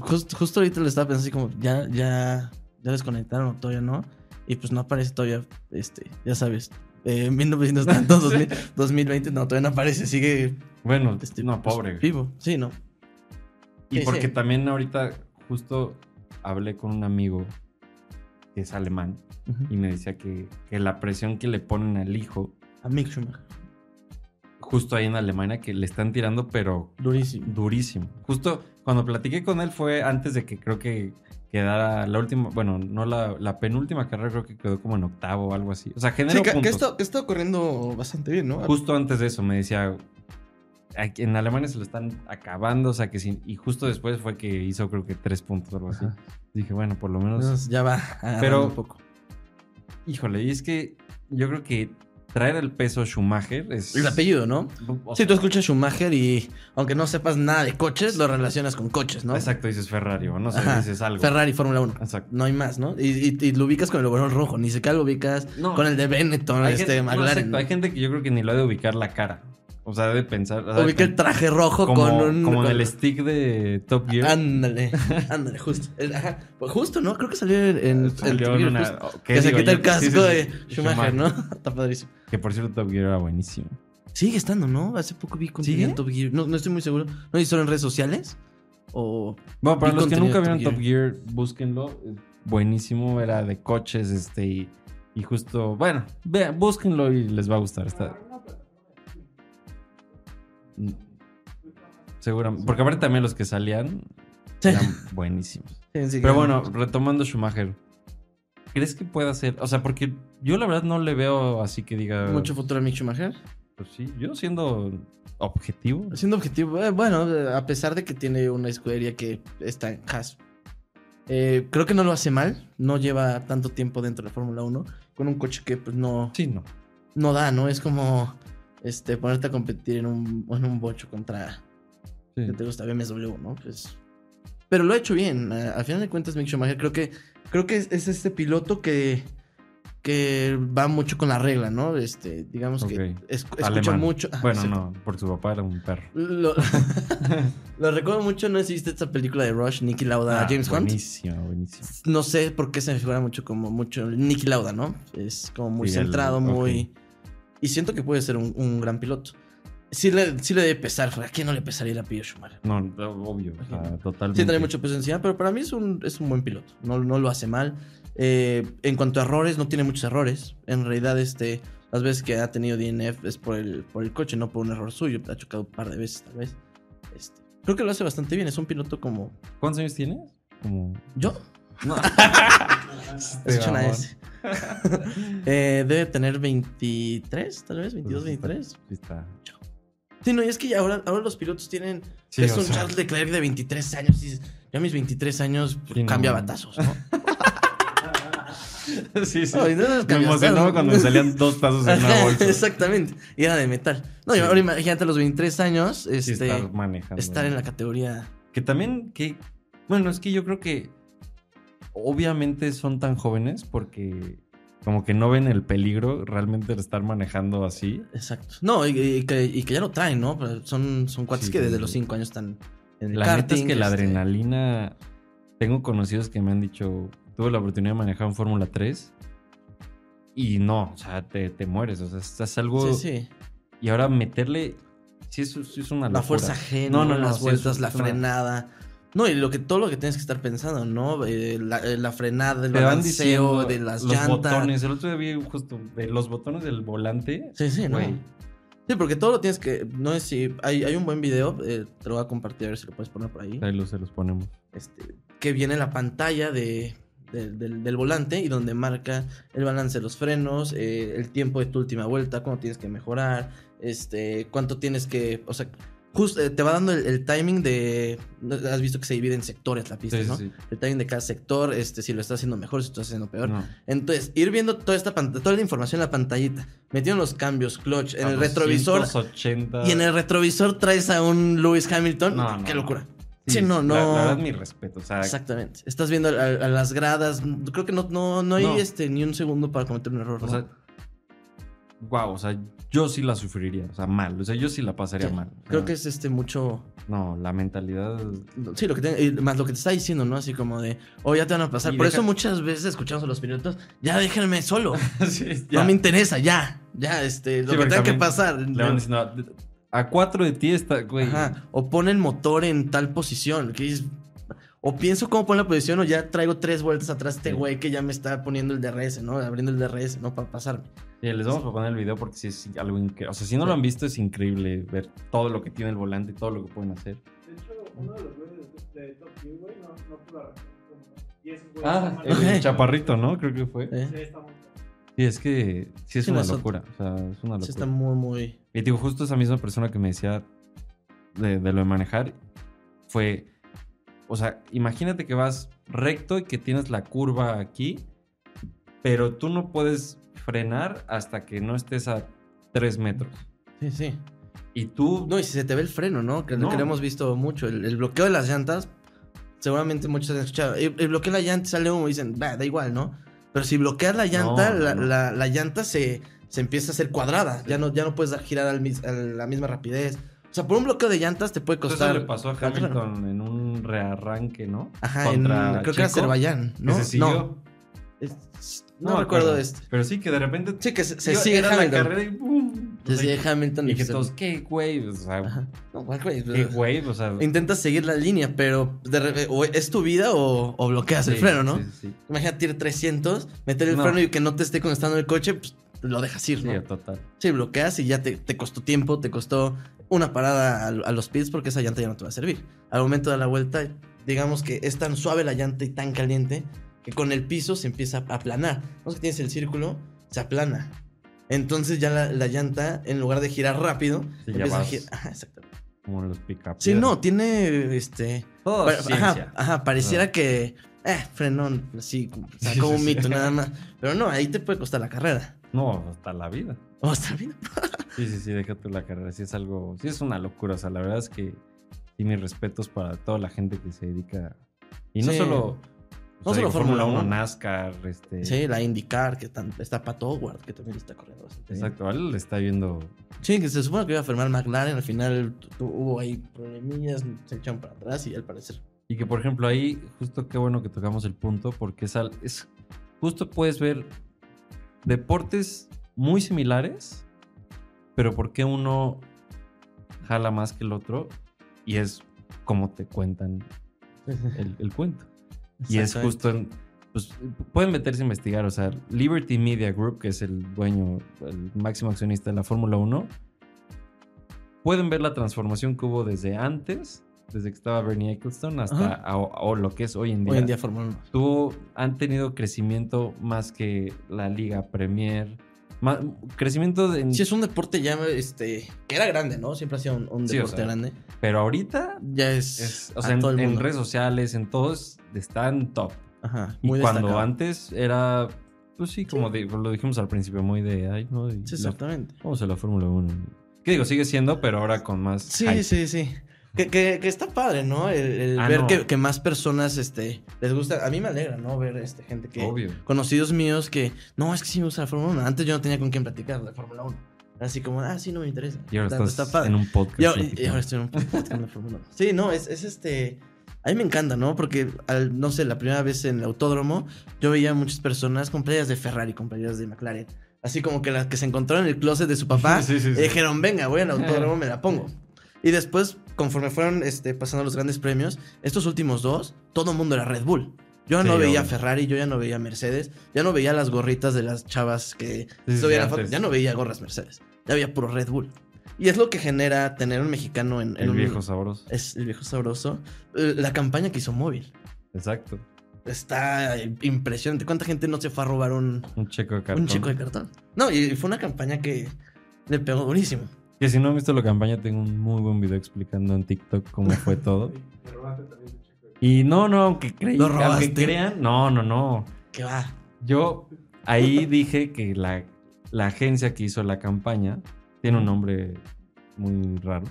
Just- justo ahorita le estaba pensando así como ya ya ya desconectaron todavía no y pues no aparece todavía este, ya sabes. Eh, 1900 tantos, 2000, 2020, no, todavía no aparece, sigue Bueno, este, no, pues, pobre. vivo. Sí, no. Y Sí, porque sí. también ahorita justo hablé con un amigo que es alemán y me decía que, que la presión que le ponen al hijo, A Mick Schumacher. Justo ahí en Alemania, que le están tirando, pero Durísimo. durísimo. Justo cuando platiqué con él fue antes de que creo que quedara la última, bueno, no la, la penúltima carrera, creo que quedó como en octavo o algo así. O sea, generó Sí, que, que puntos. está, que está corriendo bastante bien, ¿no? Justo antes de eso me decía, aquí en Alemania se lo están acabando, o sea que sí, y justo después fue que hizo creo que tres puntos o algo así. Ajá. Dije, bueno, por lo menos... Ya va Pero- un poco. Híjole, y es que yo creo que traer el peso Schumacher es... El apellido, ¿no? o Si tú escuchas Schumacher y aunque no sepas nada de coches, lo relacionas con coches, ¿no? Exacto, dices Ferrari o no sé, Ajá. dices algo. Ferrari, Fórmula 1. Exacto. No hay más, ¿no? Y, y- y lo ubicas con el overall rojo, ni siquiera lo ubicas No. con el de Benetton, este gente, hay gente que yo creo que ni lo ha de ubicar la cara. O sea, debe pensar... o sea, Ubica el traje rojo como, con un... como con- el stick de Top Gear. Ándale, ándale, justo. Ajá. Pues justo, ¿no? Creo que salió en Salió el en una- justo. ¿qué Que se quita el casco Sí, sí, sí. de Schumacher, ¿no? Está padrísimo. Que por cierto Top Gear era buenísimo. Sigue estando, ¿no? Hace poco vi contenido en Top Gear. No, no estoy muy seguro. ¿No si solo en redes sociales? O... Bueno, para los que nunca vieron Top Gear, búsquenlo. Buenísimo, era de coches, este, y, y justo, bueno, vean, búsquenlo y les va a gustar. Está... Mm, Seguramente, porque aparte también los que salían eran buenísimos. Sí, sí, Pero bueno, retomando Schumacher, ¿crees que pueda ser? O sea, porque yo la verdad no le veo así que diga. Mucho futuro a Mick Schumacher. Pues sí, yo siendo objetivo. Siendo objetivo, eh, bueno, eh, a pesar de que tiene una escudería que está en Haas. Eh, creo que no lo hace mal. No lleva tanto tiempo dentro de la Fórmula 1. Con un coche que pues no, Sí, no. no da, ¿no? Es como este, ponerte a competir en un, en un bocho contra Sí. que te gusta BMW, ¿no? Pues Pero lo ha hecho bien. Al final de cuentas, Mick Schumacher creo que, creo que es, es este piloto que, que va mucho con la regla, ¿no? Este, digamos que es- escucha mucho. ah, Bueno, no, por su papá era un perro. Lo, lo recuerdo mucho, no existe esta película de Rush, Nicky Lauda, Ah, James Hunt. Buenísimo, buenísimo. No sé por qué se me figura mucho como mucho Nicky Lauda, ¿no? Es como muy Sí, el- centrado, muy... Y siento que puede ser un, un gran piloto. Sí le, sí le debe pesar, ¿a quién no le pesaría a Pío Schumacher? No, obvio, o sea, totalmente. Sí trae mucho peso encima, pero para mí es un, es un buen piloto. No, no lo hace mal. Eh, en cuanto a errores, no tiene muchos errores. En realidad, este, las veces que ha tenido DNF es por el, por el coche, no por un error suyo. Ha chocado un par de veces, tal vez. Este, creo que lo hace bastante bien. Es un piloto como... ¿Cuántos años tienes? Como... ¿Yo? No. Este Es hecho una mamón. S. Eh, debe tener 23, tal vez, 22, Pues está- 23. sí está. Sí, no, y es que ahora, ahora los pilotos tienen. Sí, es un sea. Charles Leclerc de 23 años. Y yo a mis 23 años Sí, no. cambia batazos, ¿no? sí, sí. No, Me emocionaba cuando me salían dos tazos en una bolsa. Exactamente. Y era de metal. No, y Sí. ahora imagínate a los 23 años, Sí, este, estar manejando. estar en la categoría. Que también, que... Bueno, es que yo creo que obviamente son tan jóvenes porque como que no ven el peligro realmente de estar manejando así. Exacto. No, y, y que, y que ya lo traen, ¿no? Son, son cuates Sí, que desde sí. los 5 años están en el La neta es karting, que la este, adrenalina... Tengo conocidos que me han dicho, tuve la oportunidad de manejar en Fórmula 3 y no, o sea, te, te mueres, o sea, estás algo... Sí, sí. Y ahora meterle... Sí, eso sí es una La locura. fuerza G, No, no, no, no, las sí, vueltas, la frenada. No, y lo que, todo lo que tienes que estar pensando, ¿no? Eh, la, eh, la frenada, el balanceo de las los llantas. botones. El otro día vi justo de los botones del volante. Sí, sí, no. Sí, porque todo lo tienes que. No es si. Hay, hay un buen video, eh, te lo voy a compartir a ver si lo puedes poner por ahí. Ahí los, se los ponemos. Este, que viene la pantalla de, de- del, del volante y donde marca el balance de los frenos, eh, el tiempo de tu última vuelta, cuánto tienes que mejorar, este, cuánto tienes que. O sea, justo te va dando el, el timing de. Has visto que se divide en sectores la pista, Sí, ¿no? sí. El timing de cada sector, este, si lo estás haciendo mejor, si lo estás haciendo peor. No. Entonces, ir viendo toda esta pantalla, toda la información en la pantallita, metiendo los cambios, clutch, en A el retrovisor. 280. Y en el retrovisor traes a un Lewis Hamilton. No, no, Qué locura. Sí, no, no. La, la verdad, mi respeto. O sea, Exactamente. Estás viendo a, a las gradas. Creo que no, no, no hay No. este ni un segundo para cometer un error. o ¿no? sea, wow, o sea, yo sí la sufriría. O sea, mal. O sea, yo sí la pasaría Sí. mal. O sea, Creo que es este mucho. No, la mentalidad. Sí, lo que te- más lo que te está diciendo, ¿no? Así como de, oh, ya te van a pasar. Y Por deja- eso muchas veces escuchamos a los pilotos, ya déjenme solo. sí, No me interesa, ya. Ya, este, lo Sí, que tenga que pasar. Le van diciendo, a cuatro de ti está, güey. Ajá. O pon el motor en tal posición. Que es- o pienso cómo poner la posición, o ya traigo tres vueltas atrás este Sí. güey que ya me está poniendo el DRS, ¿no? Abriendo el DRS, ¿no? Para pasarme. Sí, les vamos a poner el video porque sí es algo increíble. O sea, si no lo han visto, es increíble ver todo lo que tiene el volante y todo lo que pueden hacer. De hecho, uno de los güeyes de, de Top Gear, güey, no, no pudo arrancar. Y ese güey Ah, el chaparrito, ¿no? Creo que fue. ¿eh? Sí, está muy Sí, es que sí es Sí, una locura. O sea, es una Sí, locura. está muy, muy. Y digo, justo esa misma persona que me decía de, de lo de manejar fue, o sea, imagínate que vas recto y que tienes la curva aquí, pero tú no puedes frenar hasta que no estés a 3 metros. Sí, sí. Y tú... No, y si se te ve el freno, ¿no? Que, No. que lo hemos visto mucho. El, el bloqueo de las llantas, seguramente muchos han escuchado. El, el bloqueo de la llanta sale humo y dicen, "Bah, da igual, ¿no? Pero si bloqueas la llanta, No, la, no. la- la llanta se, se empieza a hacer cuadrada. Ya no, ya no puedes girar al a la misma rapidez. O sea, por un bloqueo de llantas te puede Eso costar. le pasó a. Hamilton en un rearranque, ¿no? Ajá, en, creo que era Azerbaiyán, que ¿no? se siguió. No, es- no, me recuerdo este. Pero sí que de repente... Sí, que se, se sigue era la Hamilton. carrera y ¡pum! Se sigue Hamilton. Y que se- todos, ¿qué güey? O sea, Ajá. No, ¿cuál güey? ¿qué güey? O sea... Intentas seguir la línea, pero de repente, o es tu vida o, o bloqueas el freno, ¿no? Sí, sí, Imagínate ir 300, meter el No. freno y que no te esté conectando el coche, pues lo dejas ir, ¿no? sí, total. Sí, bloqueas y ya te, te costó tiempo, te costó una parada a, a los pits porque esa llanta ya no te va a servir. Al momento de la vuelta, digamos que es tan suave la llanta y tan caliente que con el piso se empieza a aplanar. No que tienes el círculo, se aplana. Entonces ya la, la llanta, en lugar de girar rápido, Sí, empieza a girar. Ajá, exactamente. como los pick-up. Sí, no, tiene este. Pare- ciencia. ajá, ajá, pareciera Ah. que. Eh, frenón, así, sí, un sí. mito nada más. Pero no, ahí te puede costar la carrera. No, hasta la vida. O está bien. Sí, sí, sí, deja tú la carrera. Sí es algo, sí es una locura. O sea, la verdad es que y mis respetos para toda la gente que se dedica. Y no Sí. solo. No sea, solo Fórmula 1. NASCAR, este. Sí, la IndyCar, que tan- está Pat Howard, que también está corriendo bastante bien. Exacto, él le está viendo. Sí, que se supone que iba a firmar McLaren, al final hubo ahí problemillas, se echaron para atrás y al parecer. Y que, por ejemplo, ahí, justo qué bueno que tocamos el punto, porque es, al- es justo puedes ver deportes muy similares, pero por qué uno jala más que el otro, y es como te cuentan el, el cuento. Y es justo en. Pues pueden meterse a investigar, o sea, Liberty Media Group, que es el dueño, el máximo accionista de la Fórmula 1, pueden ver la transformación que hubo desde antes, desde que estaba Bernie Ecclestone, hasta Ajá. a- o lo que es hoy en día. Hoy en día Fórmula 1. Tuvo- han tenido crecimiento más que la Liga Premier. Ma- crecimiento de, Sí, es un deporte ya, este, que era grande, ¿no? Siempre ha sido un, un Sí, o deporte sea, grande. pero ahorita Ya es, es, o sea, en, en redes sociales, en todos, están top. Ajá, Y muy cuando destacado. antes era, pues sí, como de- lo dijimos al principio, muy de, ay, no, y Sí, la- exactamente. vamos a la Fórmula 1. ¿Qué digo? Sigue siendo, pero ahora con más. Sí, hype. sí, sí. Que, que, que está padre, ¿no? El, el Ah, ver no. que, que más personas este, les gusta. A mí me alegra, ¿no? Ver este, gente que. Obvio. Conocidos míos que. No, es que sí me gusta la Fórmula 1. Antes yo no tenía con quién platicar de la Fórmula 1. Así como, ah, sí, no me interesa. Y ahora Está- estás está padre. en un podcast. Y ahora, y ahora estoy en un podcast de Fórmula 1. Sí, no, es, es este. A mí me encanta, ¿no? Porque, al, no sé, la primera vez en el autódromo, yo veía muchas personas con playas de Ferrari, con playas de McLaren. Así como que las que se encontraron en el closet de su papá. Sí, sí, sí. y dijeron, venga, voy al autódromo, me la pongo. Y después, conforme fueron este, pasando los grandes premios, estos últimos dos, todo el mundo era Red Bull. Yo ya Sí, no veía. Ferrari, yo ya no veía Mercedes, ya no veía las gorritas de las chavas que Sí, la foto, ya no veía gorras Mercedes, ya había puro Red Bull. Y es lo que genera tener un mexicano en, en El un- viejo sabroso. Es el viejo sabroso. Eh, La campaña que hizo Móvil. Exacto. Está eh, impresionante. ¿Cuánta gente no se fue a robar un, Un checo de cartón. un chico de cartón? No, y fue una campaña que le pegó durísimo. Que si no han visto la campaña, tengo un muy buen video explicando en TikTok cómo fue todo. Y no, no, aunque, creí, ¿Lo aunque crean, no, no, no. Que va. Yo ahí dije que la, la agencia que hizo la campaña tiene un nombre muy raro.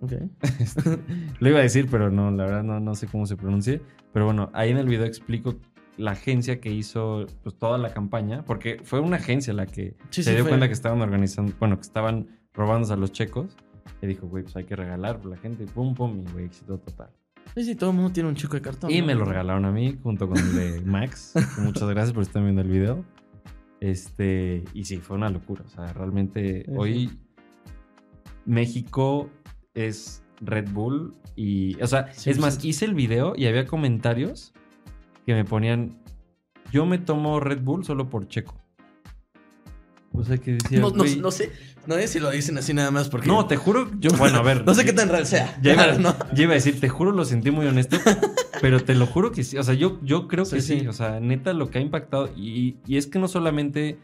Ok. Lo iba a decir, pero no, la verdad no, no sé cómo se pronuncie. Pero bueno, ahí en el video explico la agencia que hizo pues, toda la campaña, porque fue una agencia la que Sí, se sí, dio fue. cuenta que estaban organizando, bueno, que estaban robándose a los checos. Y dijo, güey, pues hay que regalar la gente. Pum, pum, y güey, éxito total. Sí, sí, todo el mundo tiene un chico de cartón. Y ¿no? me lo regalaron a mí junto con el de Max. Muchas gracias por estar viendo el video. Este, y sí, fue una locura. O sea, realmente Sí, hoy México es Red Bull. Y, o sea, Sí, es más, hice el video y había comentarios que me ponían: Yo me tomo Red Bull solo por Checo. O sea, que decía. No, no, "Güey, no sé. No sé si lo dicen así nada más porque. no, te juro, yo, bueno, a ver. No sé qué tan real sea. Ya iba, Claro, ¿no? ya iba a decir, te juro, lo sentí muy honesto, pero te lo juro que sí. O sea, yo, yo creo que sí. O sea, neta, lo que ha impactado. Y, y es que no solamente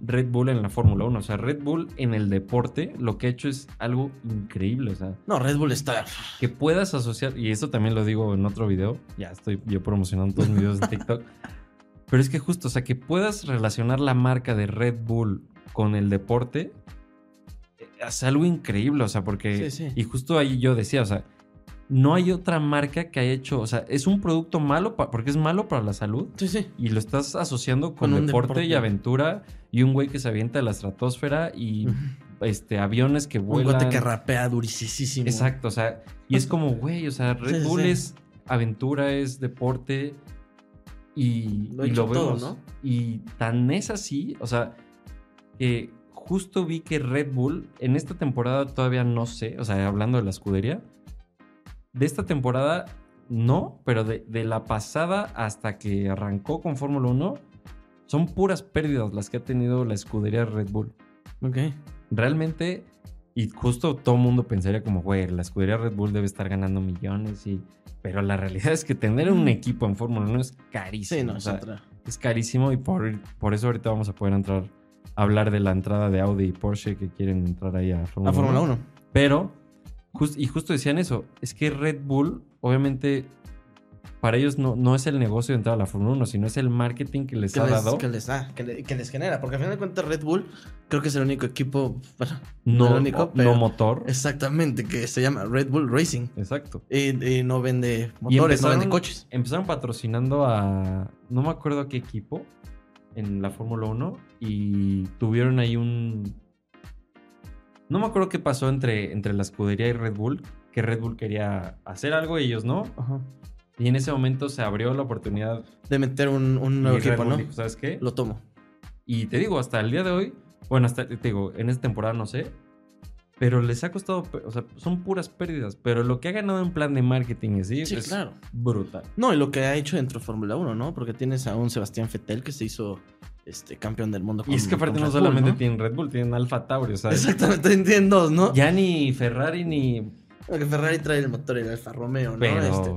Red Bull en la Fórmula 1, o sea, Red Bull en el deporte, lo que ha hecho es algo increíble. O sea, No, Red Bull está. que puedas asociar, y esto también lo digo en otro video, ya estoy yo promocionando todos mis videos de TikTok, pero es que justo, o sea, que puedas relacionar la marca de Red Bull con el deporte, eh, es algo increíble, o sea, porque, Sí, sí. y justo ahí yo decía, o sea, no hay otra marca que haya hecho, o sea, es un producto malo porque es malo para la salud. Sí, sí. Y lo estás asociando con, Con un deporte, deporte. y aventura y un güey que se avienta de la estratosfera y este aviones que Un vuelan. gote que rapea durísimo. Exacto, o sea, y es como, güey, o sea, Red Sí, Bull es aventura, es deporte y Lo ha y hecho lo todo, vemos. ¿no? Y tan es así, o sea, que justo vi que Red Bull en esta temporada todavía no sé, o sea, hablando de la escudería, de esta temporada no, pero de, de la pasada hasta que arrancó con Fórmula 1, son puras pérdidas las que ha tenido la escudería Red Bull Ok. realmente, y justo todo el mundo pensaría como, güey, la escudería Red Bull debe estar ganando millones y... Pero la realidad es que tener un equipo en Fórmula 1 es carísimo. Sí, no, o es sea, otra. es carísimo y por, por eso ahorita vamos a poder entrar a hablar de la entrada de Audi y Porsche que quieren entrar ahí a Fórmula A Fórmula 1. 1. Pero, jus- y justo decían eso, es que Red Bull, obviamente, para ellos no, no es el negocio de entrar a la Fórmula 1, sino es el marketing que les que ha les, dado. que les da, que, le- que les genera. Porque al final de cuentas, Red Bull creo que es el único equipo. Bueno, no, el único, no motor. exactamente, que se llama Red Bull Racing. Exacto. Y, y no vende motores, no vende coches. Empezaron patrocinando a. No me acuerdo a qué equipo en la Fórmula 1. Y tuvieron ahí un. No me acuerdo qué pasó entre, entre la escudería y Red Bull. Que Red Bull quería hacer algo y ellos no. Ajá. Y en ese momento se abrió la oportunidad. De meter un, un nuevo equipo, ¿no? dijo, ¿Sabes qué? Lo tomo. Y te digo, hasta el día de hoy. Bueno, hasta te digo, en esta temporada no sé. Pero les ha costado. O sea, son puras pérdidas. Pero lo que ha ganado en plan de marketing así Sí, es claro. brutal. No, y lo que ha hecho dentro de Fórmula 1, ¿no? Porque tienes a un Sebastián Fettel que se hizo este, campeón del mundo. Y es que con aparte no Red Bull, solamente ¿no? tienen Red Bull, tienen Alfa Tauri, o sea, Exactamente, tienen dos, ¿no? ya ni Ferrari ni... Porque Ferrari trae el motor y el Alfa Romeo, ¿no? Pero- Este,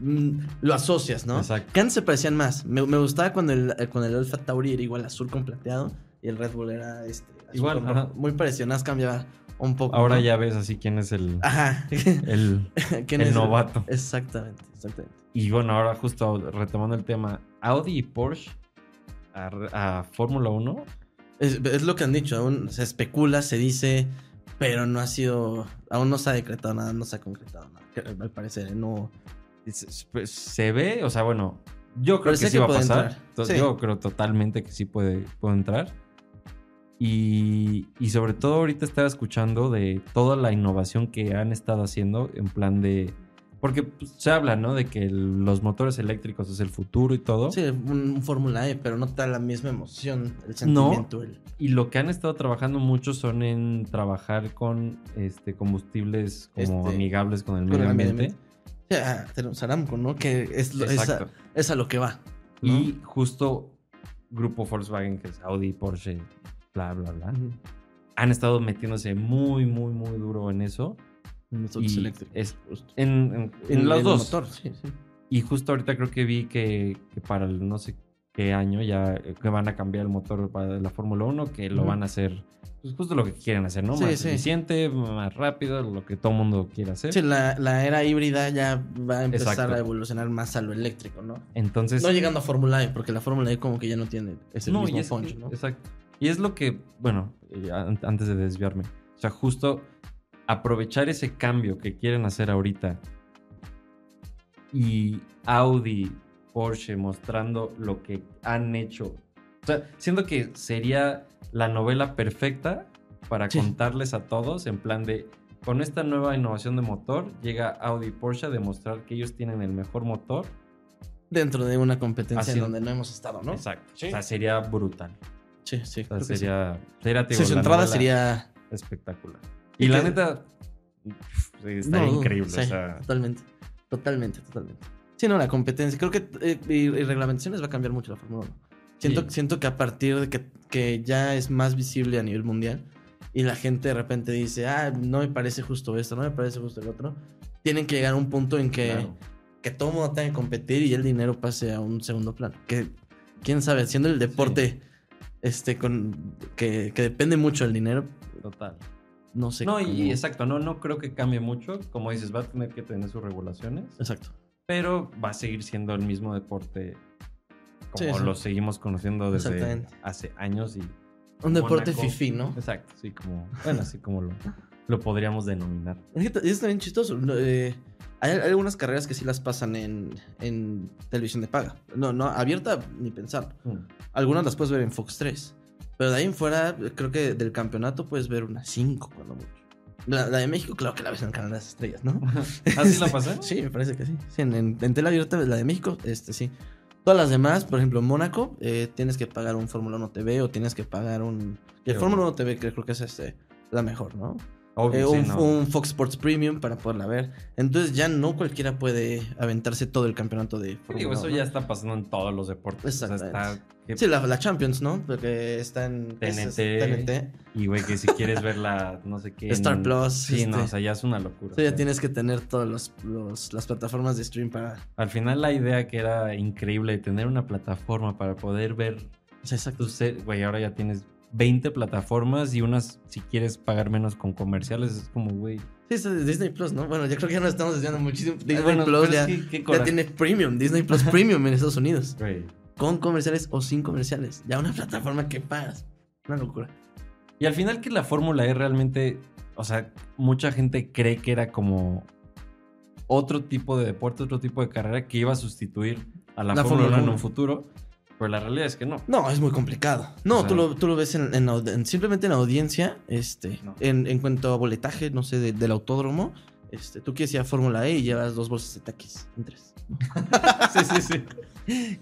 mm, lo asocias, ¿no? Exacto. Que antes se parecían más. Me, me gustaba cuando el, eh, cuando el Alfa Tauri era igual azul con plateado y el Red Bull era este, azul Igual, con rojo. ajá. Muy parecido, nada cambiaba un poco. Ahora ¿no? ya ves así quién es el, Ajá. el, ¿Quién el es novato. Exactamente, exactamente. Y bueno, ahora justo retomando el tema, Audi y Porsche a, a Fórmula 1, Es, es lo que han dicho, aún se especula, se dice, pero no ha sido, aún no se ha decretado nada, no se ha concretado nada, al parecer, ¿eh? no. se, pues, se ve, o sea, bueno, yo creo que sí que va a pasar. Sí. Yo creo totalmente que sí puede, puede entrar. Y, y sobre todo ahorita estaba escuchando de toda la innovación que han estado haciendo en plan de... Porque pues, se habla, ¿no? De que el- los motores eléctricos es el futuro y todo. Sí, un, un Fórmula E, pero no te da la misma emoción, el sentimiento. el- Y lo que han estado trabajando mucho son en trabajar con este, combustibles como Este, amigables con el medio ambiente. ah, tenemos Aramco, ¿no? Que es, a, Exacto. es a lo que va. ¿no? Y justo grupo Volkswagen, que es Audi, Porsche, bla, bla, bla, han estado metiéndose muy, muy, muy duro en eso. Los autos Y eléctricos. es-. En, en- en En los el dos. motor, sí, sí. Y justo ahorita creo que vi que, que para el no sé qué año ya eh, que van a cambiar el motor para la Fórmula 1, que lo van a hacer pues, justo lo que quieren hacer, ¿no? Sí, más sí. eficiente, más rápido, lo que todo mundo quiere hacer. Sí, la, la era híbrida ya va a empezar Exacto. a evolucionar más a lo eléctrico, ¿no? Entonces, No llegando a Fórmula E, porque la Fórmula E como que ya no tiene ese No, mismo punch, que- ¿no? Exacto. Y es lo que, bueno, eh, an- antes de desviarme, o sea, justo aprovechar ese cambio que quieren hacer ahorita y Audi, Porsche mostrando lo que han hecho. O sea, siento que sería la novela perfecta para Sí. contarles a todos en plan de, con esta nueva innovación de motor, llega Audi y Porsche a demostrar que ellos tienen el mejor motor. Dentro de una competencia en donde no hemos estado, ¿no? Exacto. Sí. O sea, sería brutal. Sí, sí. O sea, creo que sí. sería, sería Sí, su entrada novela sería... espectacular. Y Y la que- neta, No, increíble. sí, o sea, Totalmente. Totalmente, totalmente. Sí, no, la competencia. Creo que eh, y, y reglamentaciones va a cambiar mucho la Fórmula 1. Siento, Sí. siento que a partir de que, que ya es más visible a nivel mundial y la gente de repente dice, ah, no me parece justo esto, no me parece justo el otro, tienen que llegar a un punto en que, claro. que todo el mundo tenga que competir y el dinero pase a un segundo plano. Que, quién sabe, siendo el deporte este, con, que, que depende mucho del dinero, total. No sé. No, y exacto, no, no creo que cambie mucho. Como dices, va a tener que tener sus regulaciones, Exacto. pero va a seguir siendo el mismo deporte como Sí, lo seguimos conociendo desde hace años. y Un deporte fifí, ¿no? Exacto, sí, como, bueno, así como lo, lo podríamos denominar. Es también chistoso. eh, hay, hay algunas carreras que sí las pasan en, en televisión de paga. No, no, abierta ni pensar. Mm. Algunas las puedes ver en Fox 3. Pero de ahí en fuera, creo que del campeonato puedes ver unas 5 cuando mucho. La, la de México, claro que la ves en el canal de las estrellas, ¿no? ¿Así la pasé? Sí, me parece que sí. Sí, en, en, en tele abierta, la de México, este sí. Todas las demás, por ejemplo, en Mónaco, eh, tienes que pagar un Fórmula 1 TV o tienes que pagar un. Y el Fórmula bueno. 1 TV que creo que es este, la mejor, ¿no? Obvio, Eh, sí, un, no. un Fox Sports Premium para poderla ver. Entonces ya no cualquiera puede aventarse todo el campeonato de Sí, Fórmula digo, eso 1, ya está pasando en todos los deportes. O sea, Exactamente. está... Sí, la, la Champions, ¿no? Porque está en es- TNT. TNT. Y, güey, que si quieres ver la, no sé qué... Star en- Plus, Sí, no, este. o sea, ya es una locura. Sí, ya o sea, tienes que tener todas los, los- las plataformas de stream para... Al final la idea que era increíble de tener una plataforma para poder ver O sea, exacto. Güey, ahora ya tienes 20 plataformas y unas, si quieres pagar menos con comerciales, es como, güey... Sí, es de Disney Plus, ¿no? Bueno, yo creo que ya nos estamos desviando muchísimo. Disney bueno, Plus ya, es que- qué ya tiene Premium, Disney Plus Premium en Estados Unidos. Güey. Con comerciales o sin comerciales. Ya una plataforma que pagas. Una locura. Y al final que la Fórmula E realmente, o sea, mucha gente cree que era como otro tipo de deporte, otro tipo de carrera que iba a sustituir a la, La Fórmula Fórmula 1 en un futuro. Pero la realidad es que no. No, es muy complicado. No, O sea- tú, lo, tú lo ves en, en en- simplemente en audiencia, este, No. en, en cuanto a boletaje, no sé, de- del autódromo, este, tú quieres ir a Fórmula E y llevas dos bolsas de taquis en tres. sí, sí, sí.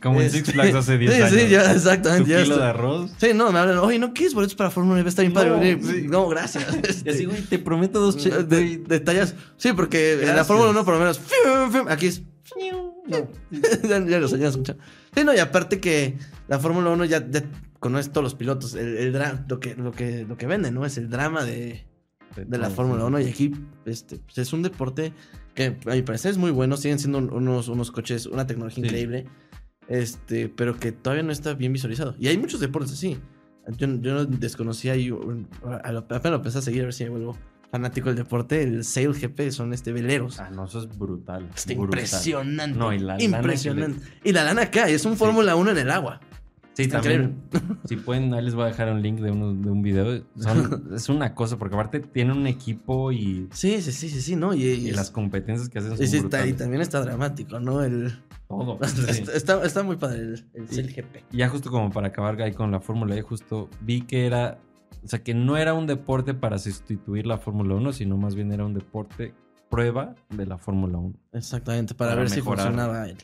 Como en Este, Six Flags hace 10 sí, años. Sí, ya, Tu exactamente. ya kilo está. de arroz. Sí, no, me hablan, oye, ¿no quieres boletos para Fórmula E? Va a estar bien No, venir". sí. No, gracias. Y Este, así, güey, te prometo dos de, güey, detalles. Sí, porque en la. Fórmula 1 por lo menos, aquí es No. ya, ya lo ya lo escuchan. Sí, no, y aparte que la Fórmula 1 ya, ya conoce todos los pilotos. El, el dra- lo, que, lo, que, lo que vende, ¿no? Es el drama de, de la Fórmula sí. 1. Y aquí este, pues, es un deporte que a mi parecer es muy bueno. Siguen siendo un- unos, unos coches, una tecnología Sí. increíble. Este, pero que todavía no está bien visualizado. Y hay muchos deportes así. Yo, yo no desconocía y apenas lo empecé a seguir a ver si me vuelvo fanático del deporte. El Sail GP son este veleros. Ah, no, eso es brutal. Está brutal. impresionante. No, y la lana que impresionante. Y la lana acá, es un. Fórmula 1 en el agua. Sí, también. Si pueden, ahí les voy a dejar un link de, uno, de un video. Son- es una cosa, porque aparte tienen un equipo y, Sí, sí, sí, sí, sí, ¿no? Y, y- y las competencias que hacen y son sí está- y también está dramático, ¿no? El, Todo. está, sí. está, está muy padre el, el Sí. Sail GP. Y Ya justo como para acabar ahí con la Fórmula E, justo vi que era, o sea, que no era un deporte para sustituir la Fórmula 1, sino más bien era un deporte prueba de la Fórmula 1. Exactamente, para, Para ver si funcionaba el-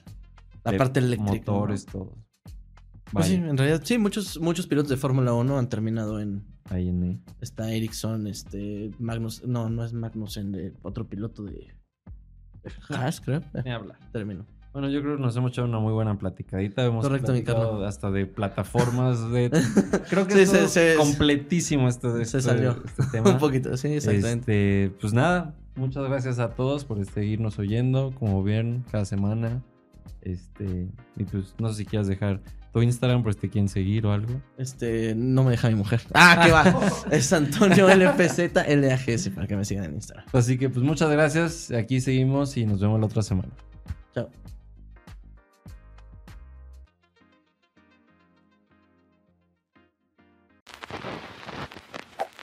la parte eléctrica. ¿no? Motores, todo. Pues sí, en realidad, sí, muchos, muchos pilotos de Fórmula 1 han terminado en. ahí en ahí. Está Ericsson, este. Magnus. No, no es Magnussen, de otro piloto de. Haas, creo. Eh, Ni hablar. termino. Bueno, yo creo que nos hemos echado una muy buena platicadita. Hemos Correcto, mi Carlos. hasta de plataformas de... Creo que Sí, es se- se- completísimo este, se este- salió. este tema. Un poquito, sí, exactamente. Este, pues nada, muchas gracias a todos por seguirnos oyendo, como vieron, cada semana. Este, y pues no sé si quieras dejar tu Instagram por si te quieren seguir o algo. Este, no me deja mi mujer. Ah, que va. es Antonio LPZ para que me sigan en Instagram. Así que pues muchas gracias, aquí seguimos y nos vemos la otra semana. Chao.